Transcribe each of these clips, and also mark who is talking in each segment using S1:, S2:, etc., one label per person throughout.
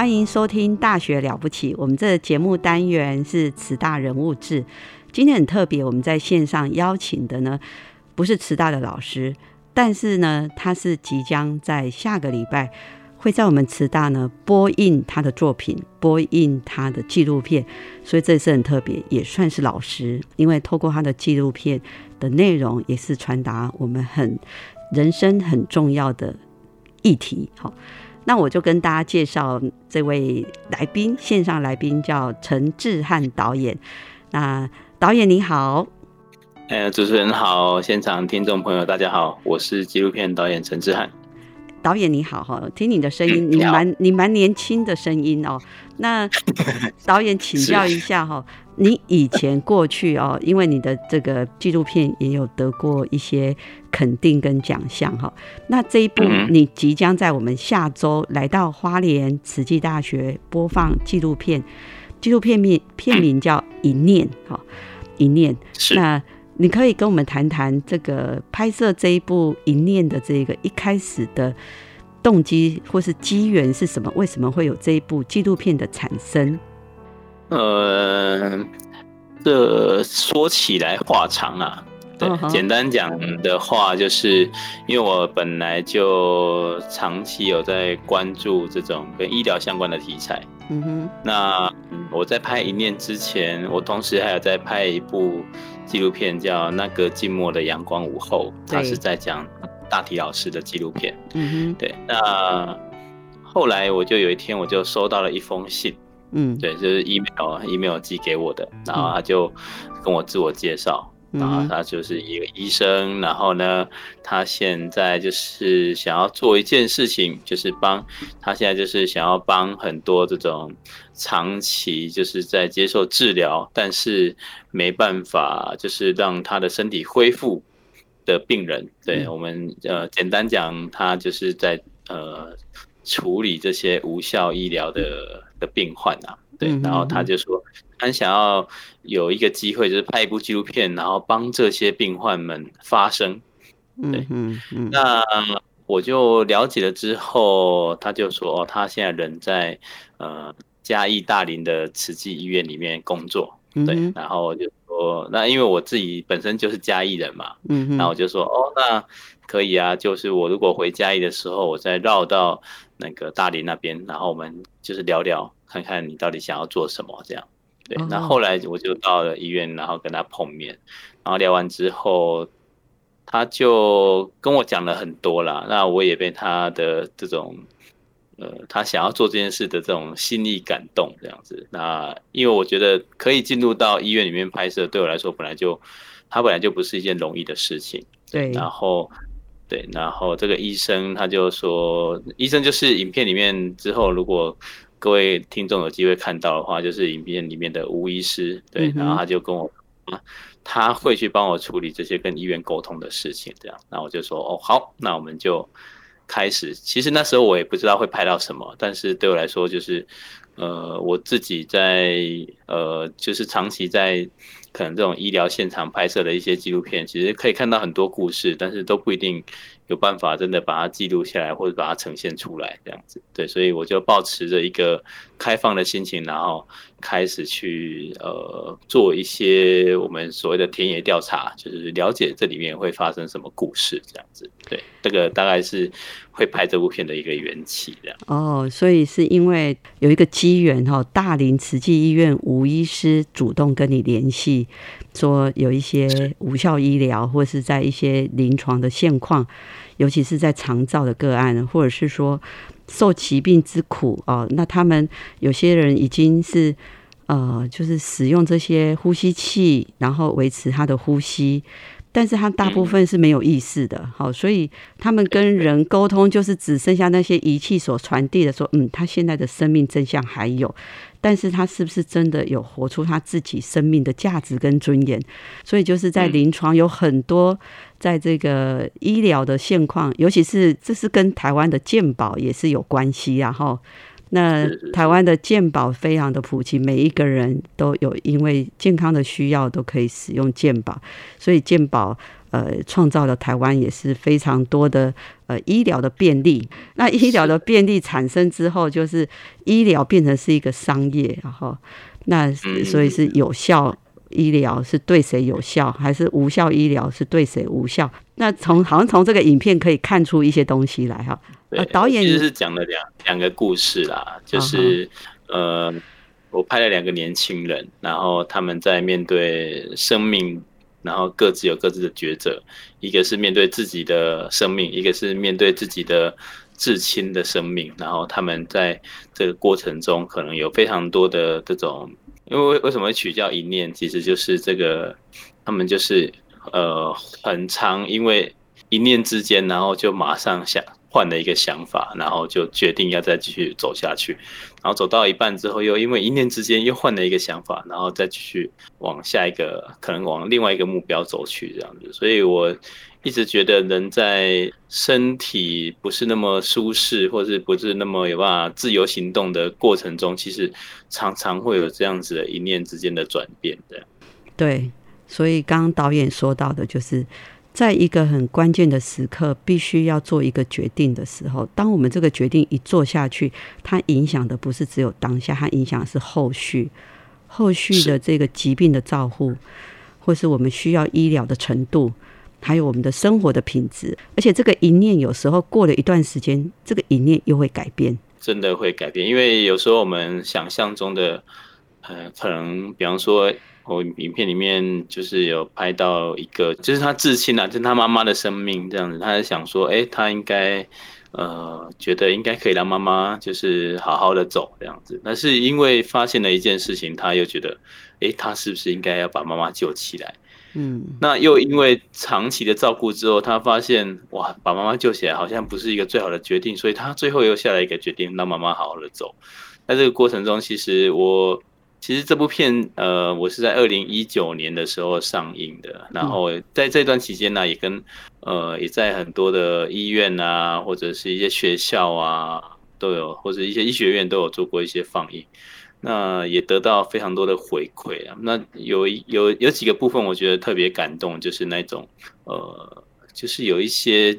S1: 欢迎收听《大学了不起》，我们这节目单元是慈大人物志。今天很特别，我们在线上邀请的呢，不是慈大的老师，但是呢，他是即将在下个礼拜会在我们慈大呢播映他的作品，播映他的纪录片，所以这次很特别，也算是老师，因为透过他的纪录片的内容，也是传达我们很人生很重要的议题。好。那我就跟大家介绍这位来宾，线上来宾叫陈志汉导演。那导演你好，
S2: 呃，主持人好，现场听众朋友大家好，我是纪录片导演陈志汉。
S1: 导演你好哈，听你的声音，你蛮你蛮年轻的声音哦。那导演请教一下哈。你以前过去哦，因为你的这个纪录片也有得过一些肯定跟奖项哈。那这一部你即将在我们下周来到花莲慈济大学播放纪录片，纪录片名片名叫《一念》哈，《一念》。那你可以跟我们谈谈这个拍摄这一部《一念》的这个一开始的动机或是机缘是什么？为什么会有这一部纪录片的产生？
S2: 呃，这说起来话长啊。对，简单讲的话，就是因为我本来就长期有在关注这种跟医疗相关的题材。嗯哼。那我在拍一念之前，我同时还有在拍一部纪录片，叫《那个静默的阳光午后》，它是在讲大体老师的纪录片。嗯哼。对，那后来我就有一天，我就收到了一封信。嗯，对，就是 email email 寄给我的，然后他就跟我自我介绍，然后他就是一个医生，然后呢，他现在就是想要做一件事情，就是帮他现在就是想要帮很多这种长期就是在接受治疗，但是没办法就是让他的身体恢复的病人，对我们呃简单讲，他就是在呃处理这些无效医疗的。的病患啊，对，然后他就说，他想要有一个机会，就是拍一部纪录片，然后帮这些病患们发声。对，嗯嗯，那我就了解了之后，他就说，哦，他现在人在呃嘉义大林的慈济医院里面工作。对，然后就说，那因为我自己本身就是嘉义人嘛，嗯，然后我就说，哦，那可以啊，就是我如果回嘉义的时候，我再绕到。那个大林那边，然后我们就是聊聊，看看你到底想要做什么，这样。对，那后来我就到了医院，然后跟他碰面，然后聊完之后，他就跟我讲了很多啦。那我也被他的这种，呃，他想要做这件事的这种心意感动，这样子。那因为我觉得可以进入到医院里面拍摄，对我来说本来就，他本来就不是一件容易的事情。
S1: 对，
S2: 然后。对，然后这个医生他就说，医生就是影片里面之后，如果各位听众有机会看到的话，就是影片里面的吴医师，对，然后他就跟我，他会去帮我处理这些跟医院沟通的事情，这样，那我就说，哦，好，那我们就开始。其实那时候我也不知道会拍到什么，但是对我来说，就是，呃，我自己在，呃，就是长期在可能这种医疗现场拍摄的一些纪录片，其实可以看到很多故事，但是都不一定有办法真的把它记录下来或者把它呈现出来这样子。对，所以我就保持着一个开放的心情，然后开始去呃做一些我们所谓的田野调查，就是了解这里面会发生什么故事这样子。对，这个大概是会拍这部片的一个缘起这样。
S1: 哦，所以是因为有一个机缘哈，大林慈济医院吴医师主动跟你联系。说有一些无效医疗，或是在一些临床的现况，尤其是在肠照的个案，或者是说受疾病之苦哦，那他们有些人已经是呃，就是使用这些呼吸器，然后维持他的呼吸。但是他大部分是没有意识的，好，所以他们跟人沟通就是只剩下那些仪器所传递的，说，嗯，他现在的生命真相还有，但是他是不是真的有活出他自己生命的价值跟尊严？所以就是在临床有很多，在这个医疗的现况，尤其是这是跟台湾的健保也是有关系，然后。那台湾的健保非常的普及，每一个人都有因为健康的需要都可以使用健保，所以健保呃创造了台湾也是非常多的呃医疗的便利。那医疗的便利产生之后，就是医疗变成是一个商业，然后那所以是有效医疗是对谁有效，还是无效医疗是对谁无效？那从好像从这个影片可以看出一些东西来哈。
S2: 呃，
S1: 导演
S2: 其实是讲了两两个故事啦，就是呃，我拍了两个年轻人，然后他们在面对生命，然后各自有各自的抉择，一个是面对自己的生命，一个是面对自己的至亲的生命，然后他们在这个过程中可能有非常多的这种，因为为什么会取叫一念，其实就是这个他们就是呃很长，因为一念之间，然后就马上想。换了一个想法，然后就决定要再继续走下去，然后走到一半之后，又因为一念之间又换了一个想法，然后再继续往下一个可能往另外一个目标走去这样子。所以我一直觉得，人在身体不是那么舒适，或是不是那么有办法自由行动的过程中，其实常常会有这样子的一念之间的转变的。
S1: 对，所以刚刚导演说到的就是。在一个很关键的时刻，必须要做一个决定的时候，当我们这个决定一做下去，它影响的不是只有当下，它影响的是后续、后续的这个疾病的照护，或是我们需要医疗的程度，还有我们的生活的品质。而且这个一念有时候过了一段时间，这个一念又会改变，
S2: 真的会改变。因为有时候我们想象中的，呃，可能比方说。我影片里面就是有拍到一个，就是他至亲啊，就是他妈妈的生命这样子。他想说，哎，他应该，呃，觉得应该可以让妈妈就是好好的走这样子。但是因为发现了一件事情，他又觉得，哎，他是不是应该要把妈妈救起来？嗯，那又因为长期的照顾之后，他发现，哇，把妈妈救起来好像不是一个最好的决定，所以他最后又下来一个决定，让妈妈好好的走。在这个过程中，其实我。其实这部片，呃，我是在二零一九年的时候上映的，然后在这段期间呢，也跟呃，也在很多的医院啊，或者是一些学校啊，都有，或者一些医学院都有做过一些放映，那也得到非常多的回馈啊。那有有有几个部分，我觉得特别感动，就是那种呃，就是有一些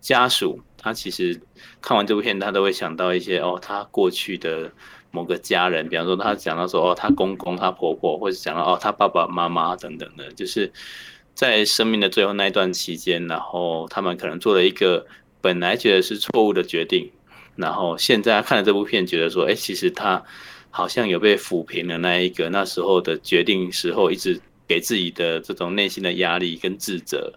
S2: 家属，他其实看完这部片，他都会想到一些哦，他过去的。某个家人，比方说他讲到说哦，他公公、他婆婆，或者讲到哦，他爸爸妈妈等等的，就是在生命的最后那一段期间，然后他们可能做了一个本来觉得是错误的决定，然后现在看了这部片，觉得说，哎，其实他好像有被抚平了那一个那时候的决定时候，一直给自己的这种内心的压力跟自责，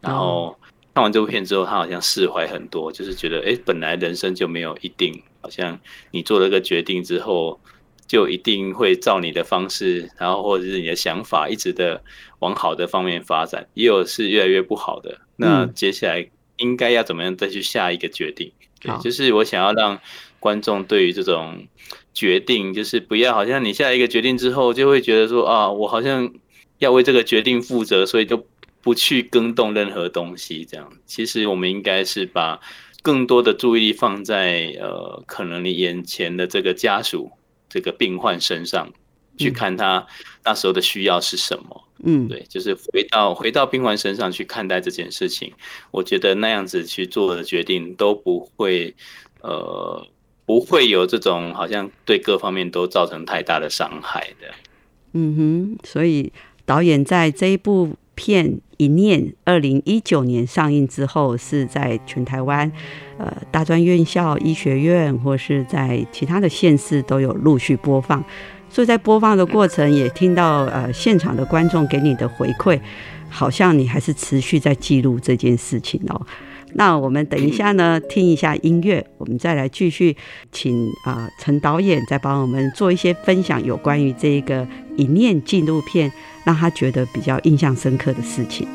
S2: 然后看完这部片之后，他好像释怀很多，就是觉得，哎，本来人生就没有一定。好像你做了个决定之后，就一定会照你的方式，然后或者是你的想法一直的往好的方面发展，也有是越来越不好的。那接下来应该要怎么样再去下一个决定？对，就是我想要让观众对于这种决定，就是不要好像你下一个决定之后，就会觉得说啊，我好像要为这个决定负责，所以就不去更动任何东西。这样，其实我们应该是把。更多的注意力放在呃，可能你眼前的这个家属、这个病患身上，去看他那时候的需要是什么。嗯，对，就是回到回到病患身上去看待这件事情，我觉得那样子去做的决定都不会，呃，不会有这种好像对各方面都造成太大的伤害的。
S1: 嗯哼，所以导演在这一部片《一念》二零一九年上映之后，是在全台湾呃大专院校、医学院或是在其他的县市都有陆续播放。所以在播放的过程，也听到呃现场的观众给你的回馈，好像你还是持续在记录这件事情哦。那我们等一下呢，听一下音乐，我们再来继续请啊陈导演再帮我们做一些分享，有关于这个一念纪录片，让他觉得比较印象深刻的事情。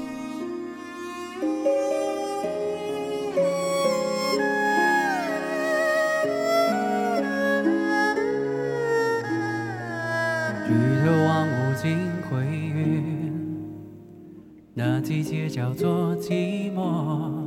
S3: 那季节叫做寂寞，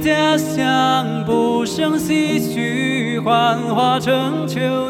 S3: 家乡，不胜唏嘘，幻化成秋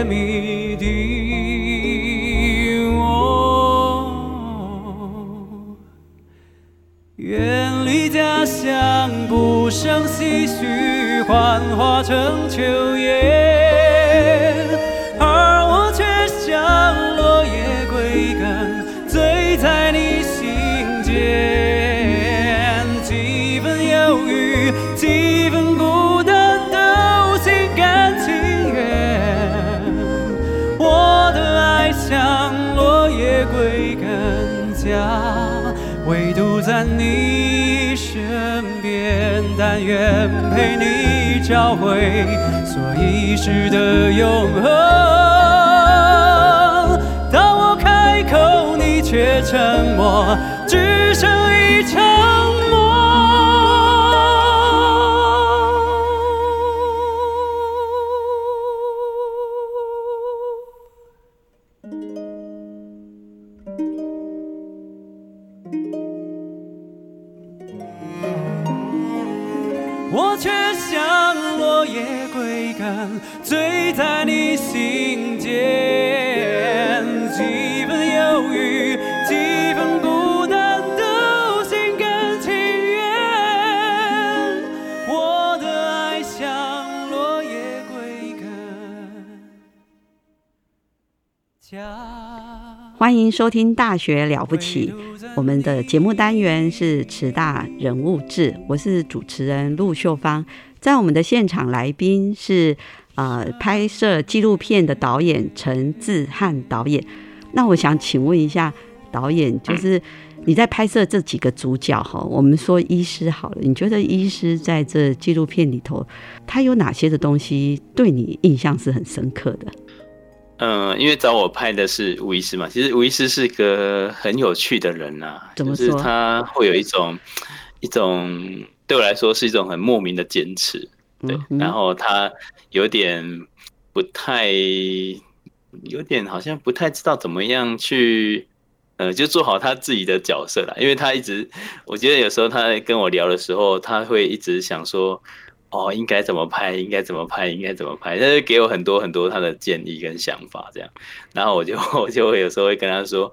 S3: 法解谜底。我远离家乡，不胜唏嘘，幻化成秋叶，而我却像落叶归根，醉在你心间，在你身边。但愿陪你找回所遗失的永恒。当我开口，你却沉默，
S1: 迎收听《大学了不起》，我们的节目单元是慈大人物志，我是主持人陆秀芳。在我们的现场来宾是呃拍摄纪录片的导演陈志汉导演。那我想请问一下导演，就是你在拍摄这几个主角哈，我们说医师好了，你觉得医师在这纪录片里头，他有哪些的东西对你印象是很深刻的？
S2: 嗯，因为找我拍的是吴医师嘛，其实吴医师是个很有趣的人呐，就是他会有一种一种对我来说是一种很莫名的坚持，对，然后他有点不太，有点好像不太知道怎么样去，呃，就做好他自己的角色啦，因为他一直，我觉得有时候他跟我聊的时候，他会一直想说。哦，应该怎么拍？应该怎么拍？应该怎么拍？他就给我很多很多他的建议跟想法，这样，然后我就我就会有时候会跟他说，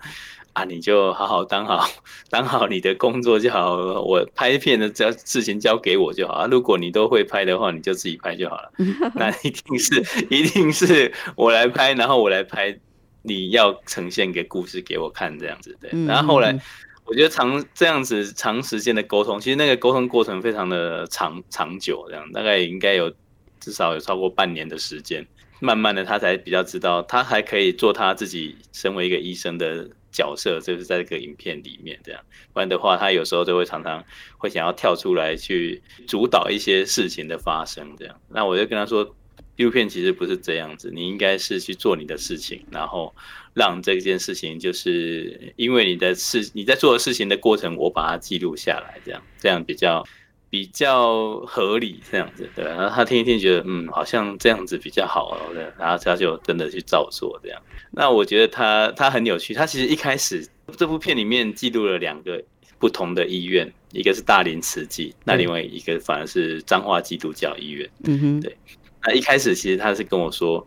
S2: 啊，你就好好当好当好你的工作就好，我拍片的交事情交给我就好啊。如果你都会拍的话，你就自己拍就好了。那一定是一定是我来拍，然后我来拍你要呈现给故事给我看这样子对。然后后来。我觉得长这样子长时间的沟通，其实那个沟通过程非常的长长久，这样大概应该有至少有超过半年的时间。慢慢的，他才比较知道，他还可以做他自己身为一个医生的角色，就是在这个影片里面这样。不然的话，他有时候就会常常会想要跳出来去主导一些事情的发生，这样。那我就跟他说。纪录片其实不是这样子，你应该是去做你的事情，然后让这件事情就是因为你的事，你在做的事情的过程，我把它记录下来，这样这样比较比较合理，这样子对。然后他听一听，觉得嗯，好像这样子比较好哦，对。然后他就真的去照做这样。那我觉得他他很有趣，他其实一开始这部片里面记录了两个不同的医院，一个是大林慈济，那另外一个反而是彰化基督教医院。嗯哼，对。那一开始其实他是跟我说：“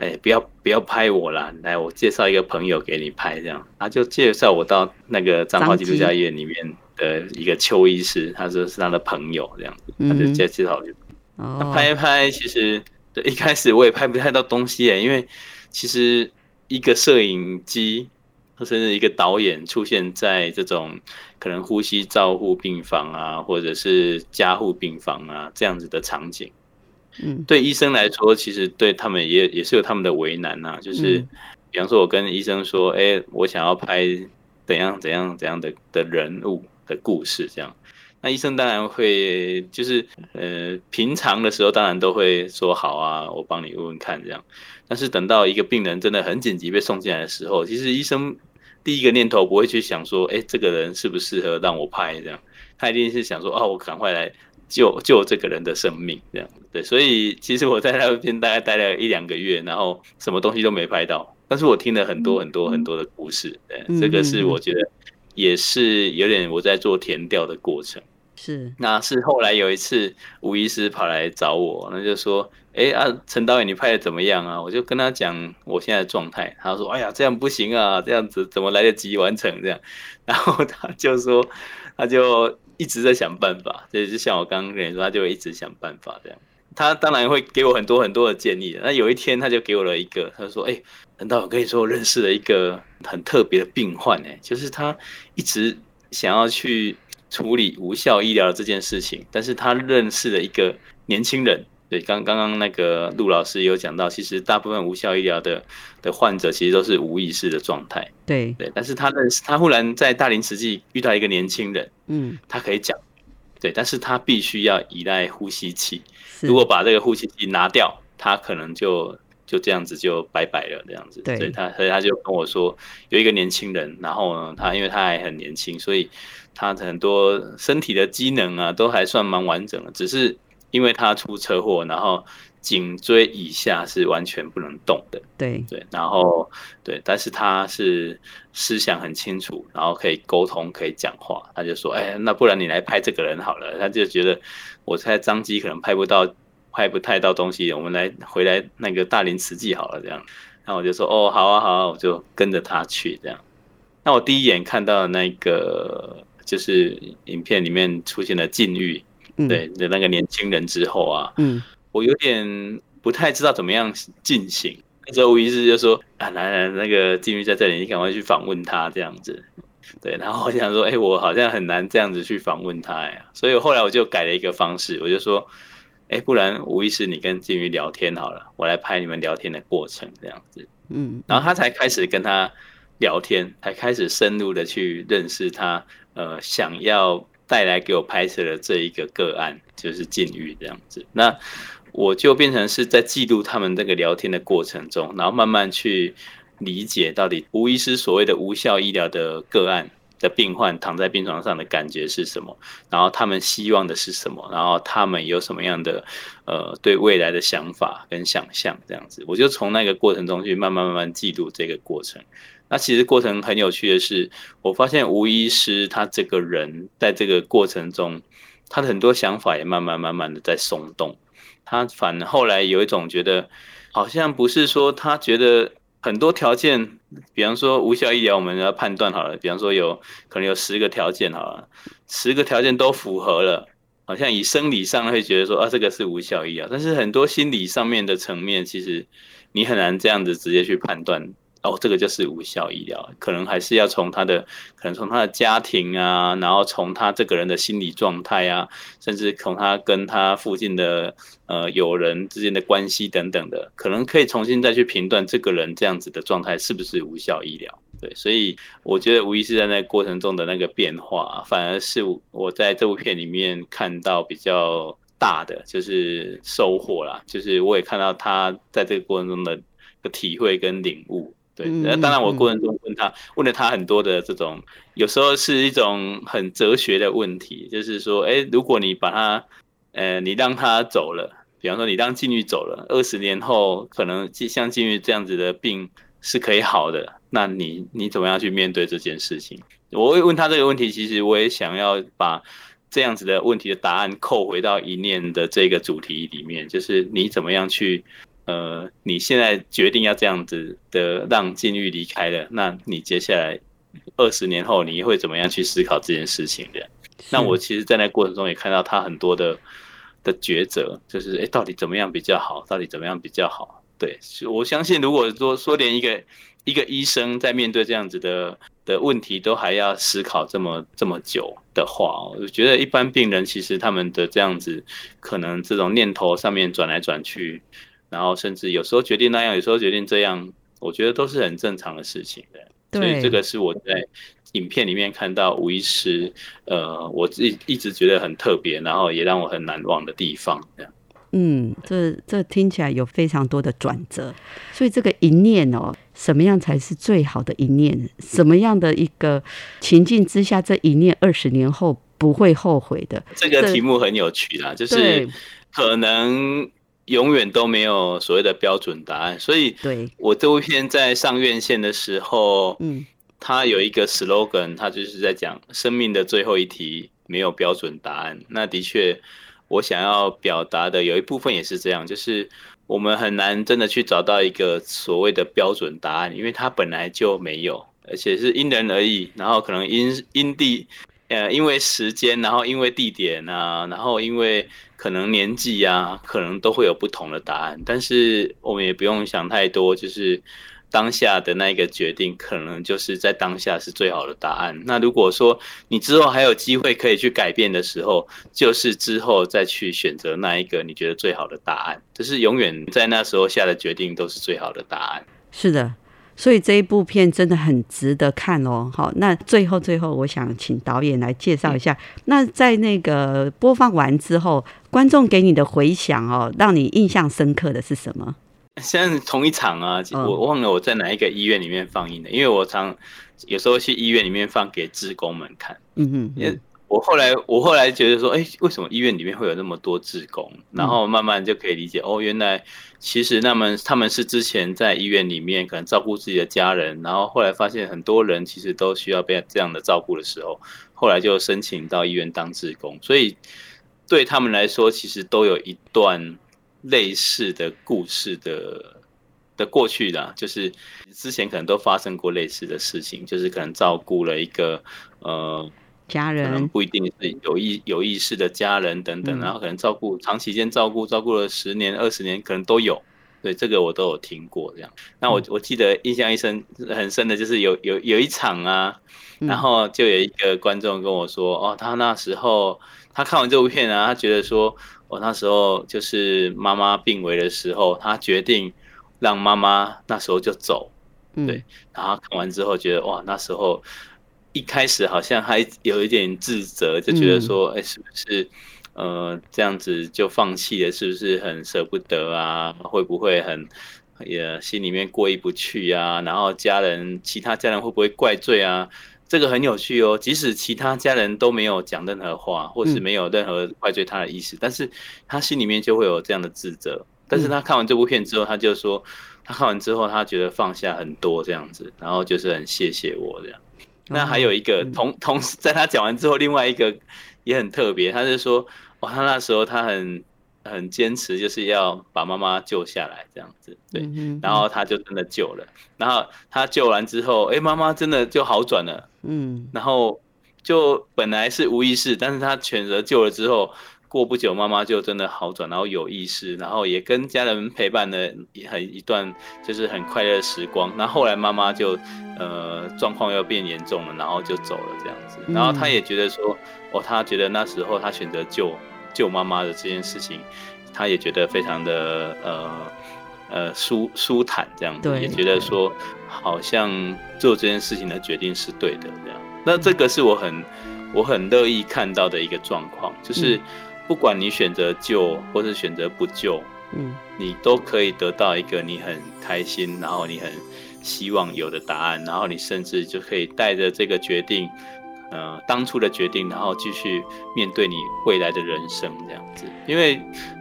S2: 哎，不要不要拍我啦，来我介绍一个朋友给你拍，这样。”他就介绍我到那个彰化基督教医院里面的一个邱医师，他说是他的朋友，这样子，他就介介绍我。拍一拍，其实一开始我也拍不太到东西诶，因为其实一个摄影机，甚至一个导演出现在这种可能呼吸照护病房啊，或者是加护病房啊这样子的场景。嗯，对医生来说，其实对他们也也是有他们的为难呐。就是，比方说，我跟医生说，哎，我想要拍怎样怎样怎样的的人物的故事，这样，那医生当然会，就是呃，平常的时候当然都会说好啊，我帮你问问看这样。但是等到一个病人真的很紧急被送进来的时候，其实医生第一个念头不会去想说，哎，这个人适不适合让我拍这样，他一定是想说，哦，我赶快来。救救这个人的生命，这样对，所以其实我在那边大概待了一两个月，然后什么东西都没拍到，但是我听了很多很多很多的故事，对，这个是我觉得也是有点我在做填调的过程，
S1: 是，
S2: 那是后来有一次吴医师跑来找我，那就说，哎啊，陈导演你拍的怎么样啊？我就跟他讲我现在的状态，他说，哎呀，这样不行啊，这样子怎么来得及完成这样？然后他就说，他就。一直在想办法，对就像我刚刚跟你说，他就会一直想办法这样。他当然会给我很多很多的建议。那有一天，他就给我了一个，他说：“哎，难道我跟你说，我认识了一个很特别的病患？哎，就是他一直想要去处理无效医疗这件事情，但是他认识了一个年轻人。”对，刚刚刚那个陆老师有讲到，其实大部分无效医疗的的患者其实都是无意识的状态。
S1: 对
S2: 对，但是他认识他忽然在大林慈济遇到一个年轻人，嗯，他可以讲，对，但是他必须要依赖呼吸器，如果把这个呼吸器拿掉，他可能就就这样子就拜拜了这样子。对，所以他所以他就跟我说，有一个年轻人，然后呢，他因为他还很年轻，所以他很多身体的机能啊都还算蛮完整的，只是。因为他出车祸，然后颈椎以下是完全不能动的。
S1: 对
S2: 对，然后对，但是他是思想很清楚，然后可以沟通，可以讲话。他就说：“哎，那不然你来拍这个人好了。”他就觉得我猜张机可能拍不到，拍不太到东西，我们来回来那个大林慈济好了。这样，那我就说：“哦，好啊，好啊，我就跟着他去。”这样，那我第一眼看到那个就是影片里面出现的禁欲。对的那个年轻人之后啊，嗯，我有点不太知道怎么样进行。那时候吴医师就说啊，来来，那个金玉在这里，你赶快去访问他这样子。对，然后我想说，哎，我好像很难这样子去访问他呀，所以后来我就改了一个方式，我就说，哎，不然吴医师你跟金鱼聊天好了，我来拍你们聊天的过程这样子。嗯，然后他才开始跟他聊天，才开始深入的去认识他，呃，想要带来给我拍摄的这一个个案，就是禁欲这样子。那我就变成是在记录他们这个聊天的过程中，然后慢慢去。理解到底吴医师所谓的无效医疗的个案的病患躺在病床上的感觉是什么，然后他们希望的是什么，然后他们有什么样的呃对未来的想法跟想象这样子，我就从那个过程中去慢慢慢慢记录这个过程。那其实过程很有趣的是，我发现吴医师他这个人在这个过程中，他的很多想法也慢慢慢慢的在松动。他反后来有一种觉得，好像不是说他觉得。很多条件，比方说无效医疗，我们要判断好了。比方说有可能有十个条件好了，十个条件都符合了，好像以生理上会觉得说啊，这个是无效医疗。但是很多心理上面的层面，其实你很难这样子直接去判断。哦，这个就是无效医疗，可能还是要从他的，可能从他的家庭啊，然后从他这个人的心理状态啊，甚至从他跟他附近的呃友人之间的关系等等的，可能可以重新再去评断这个人这样子的状态是不是无效医疗。对，所以我觉得无疑是在那个过程中的那个变化，反而是我在这部片里面看到比较大的就是收获啦，就是我也看到他在这个过程中的体会跟领悟。对，那当然，我过程中问他，问了他很多的这种，有时候是一种很哲学的问题，就是说，哎，如果你把他，呃，你让他走了，比方说你让禁欲走了，二十年后可能像禁欲这样子的病是可以好的，那你你怎么样去面对这件事情？我会问他这个问题，其实我也想要把这样子的问题的答案扣回到一念的这个主题里面，就是你怎么样去。呃，你现在决定要这样子的让禁欲离开了，那你接下来二十年后你会怎么样去思考这件事情的？那我其实，在那过程中也看到他很多的的抉择，就是哎，到底怎么样比较好？到底怎么样比较好？对，我相信，如果说说连一个一个医生在面对这样子的的问题都还要思考这么这么久的话，我觉得一般病人其实他们的这样子可能这种念头上面转来转去。然后甚至有时候决定那样，有时候决定这样，我觉得都是很正常的事情的。所以这个是我在影片里面看到吴医师，呃，我一一直觉得很特别，然后也让我很难忘的地方。
S1: 嗯，这这听起来有非常多的转折。所以这个一念哦，什么样才是最好的一念？什么样的一个情境之下，这一念二十年后不会后悔的？
S2: 这个题目很有趣啦，就是可能。永远都没有所谓的标准答案，所以对我这部片在上院线的时候，嗯，它有一个 slogan，它就是在讲生命的最后一题没有标准答案。那的确，我想要表达的有一部分也是这样，就是我们很难真的去找到一个所谓的标准答案，因为它本来就没有，而且是因人而异，然后可能因因地。呃，因为时间，然后因为地点啊，然后因为可能年纪啊，可能都会有不同的答案。但是我们也不用想太多，就是当下的那一个决定，可能就是在当下是最好的答案。那如果说你之后还有机会可以去改变的时候，就是之后再去选择那一个你觉得最好的答案。就是永远在那时候下的决定都是最好的答案。
S1: 是的。所以这一部片真的很值得看哦。好，那最后最后，我想请导演来介绍一下。那在那个播放完之后，观众给你的回响哦，让你印象深刻的是什么？
S2: 现在同一场啊，我忘了我在哪一个医院里面放映的，因为我常有时候去医院里面放给职工们看。嗯嗯。我后来，我后来觉得说，哎，为什么医院里面会有那么多志工？然后慢慢就可以理解，哦，原来其实他们他们是之前在医院里面可能照顾自己的家人，然后后来发现很多人其实都需要被这样的照顾的时候，后来就申请到医院当志工。所以对他们来说，其实都有一段类似的故事的的过去的，就是之前可能都发生过类似的事情，就是可能照顾了一个呃。
S1: 家人
S2: 不一定是有意有意识的家人等等，然后可能照顾长期间照顾照顾了十年二十年，可能都有。对，这个我都有听过这样。那我我记得印象一深很深的就是有有有一场啊，然后就有一个观众跟我说，哦，他那时候他看完这部片啊，他觉得说，我那时候就是妈妈病危的时候，他决定让妈妈那时候就走，对。然后看完之后觉得，哇，那时候一开始好像还有一点自责，就觉得说，哎，是不是？呃，这样子就放弃了，是不是很舍不得啊？会不会很也心里面过意不去啊？然后家人，其他家人会不会怪罪啊？这个很有趣哦。即使其他家人都没有讲任何话，或是没有任何怪罪他的意思，但是他心里面就会有这样的自责。但是他看完这部片之后，他就说，他看完之后，他觉得放下很多这样子，然后就是很谢谢我这样。那还有一个同 同时，在他讲完之后，另外一个也很特别，他是说。哇，他那时候他很很坚持，就是要把妈妈救下来这样子，对，然后他就真的救了，然后他救完之后，哎，妈妈真的就好转了，嗯，然后就本来是无意识，但是他选择救了之后，过不久妈妈就真的好转，然后有意识，然后也跟家人陪伴了很一段就是很快乐的时光，那后后来妈妈就呃状况又变严重了，然后就走了这样子，然后他也觉得说。哦，他觉得那时候他选择救救妈妈的这件事情，他也觉得非常的呃呃舒舒坦，这样子也觉得说好像做这件事情的决定是对的这样。那这个是我很我很乐意看到的一个状况，就是不管你选择救或是选择不救，嗯，你都可以得到一个你很开心，然后你很希望有的答案，然后你甚至就可以带着这个决定。呃，当初的决定，然后继续面对你未来的人生这样子，因为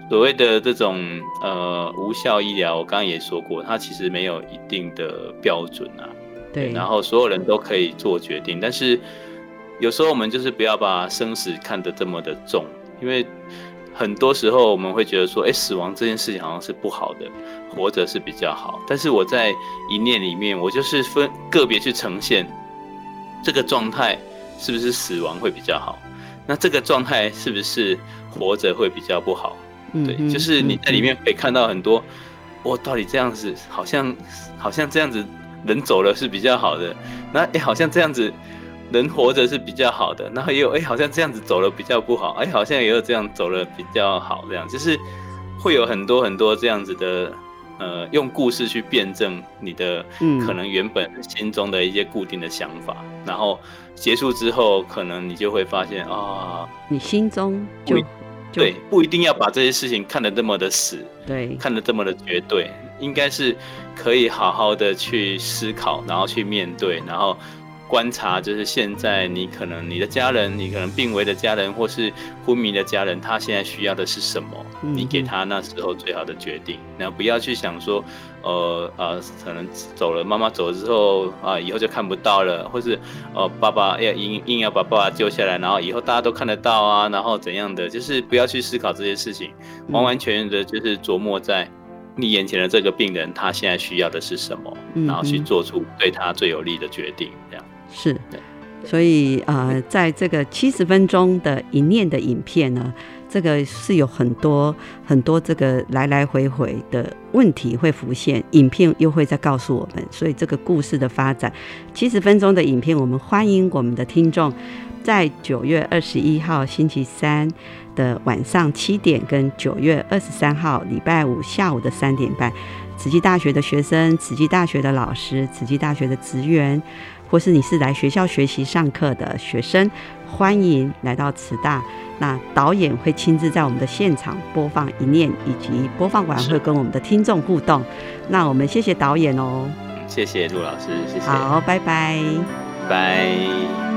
S2: 所谓的这种呃无效医疗，我刚刚也说过，它其实没有一定的标准啊。
S1: 对。
S2: 然后所有人都可以做决定，但是有时候我们就是不要把生死看得这么的重，因为很多时候我们会觉得说，哎，死亡这件事情好像是不好的，活着是比较好。但是我在一念里面，我就是分个别去呈现这个状态。是不是死亡会比较好？那这个状态是不是活着会比较不好？对，就是你在里面可以看到很多，我到底这样子好像好像这样子人走了是比较好的，那哎好像这样子人活着是比较好的，然后也有哎好像这样子走了比较不好，哎好像也有这样走了比较好，这样就是会有很多很多这样子的。呃，用故事去辩证你的可能原本心中的一些固定的想法，然后结束之后，可能你就会发现啊，
S1: 你心中就
S2: 对，不一定要把这些事情看得这么的死，
S1: 对，
S2: 看得这么的绝对，应该是可以好好的去思考，然后去面对，然后。观察就是现在，你可能你的家人，你可能病危的家人，或是昏迷的家人，他现在需要的是什么？你给他那时候最好的决定。那不要去想说，呃呃，可能走了，妈妈走了之后啊，以后就看不到了，或是呃，爸爸要硬硬要把爸爸救下来，然后以后大家都看得到啊，然后怎样的？就是不要去思考这些事情，完完全全的就是琢磨在你眼前的这个病人，他现在需要的是什么，然后去做出对他最有利的决定，这样。
S1: 是，所以呃，在这个七十分钟的一念的影片呢，这个是有很多很多这个来来回回的问题会浮现，影片又会再告诉我们，所以这个故事的发展，七十分钟的影片，我们欢迎我们的听众在九月二十一号星期三的晚上七点，跟九月二十三号礼拜五下午的三点半，慈济大学的学生、慈济大学的老师、慈济大学的职员。或是你是来学校学习上课的学生，欢迎来到慈大。那导演会亲自在我们的现场播放一念，以及播放完会跟我们的听众互动。那我们谢谢导演哦，
S2: 谢谢陆老师，谢谢。
S1: 好，拜拜，
S2: 拜。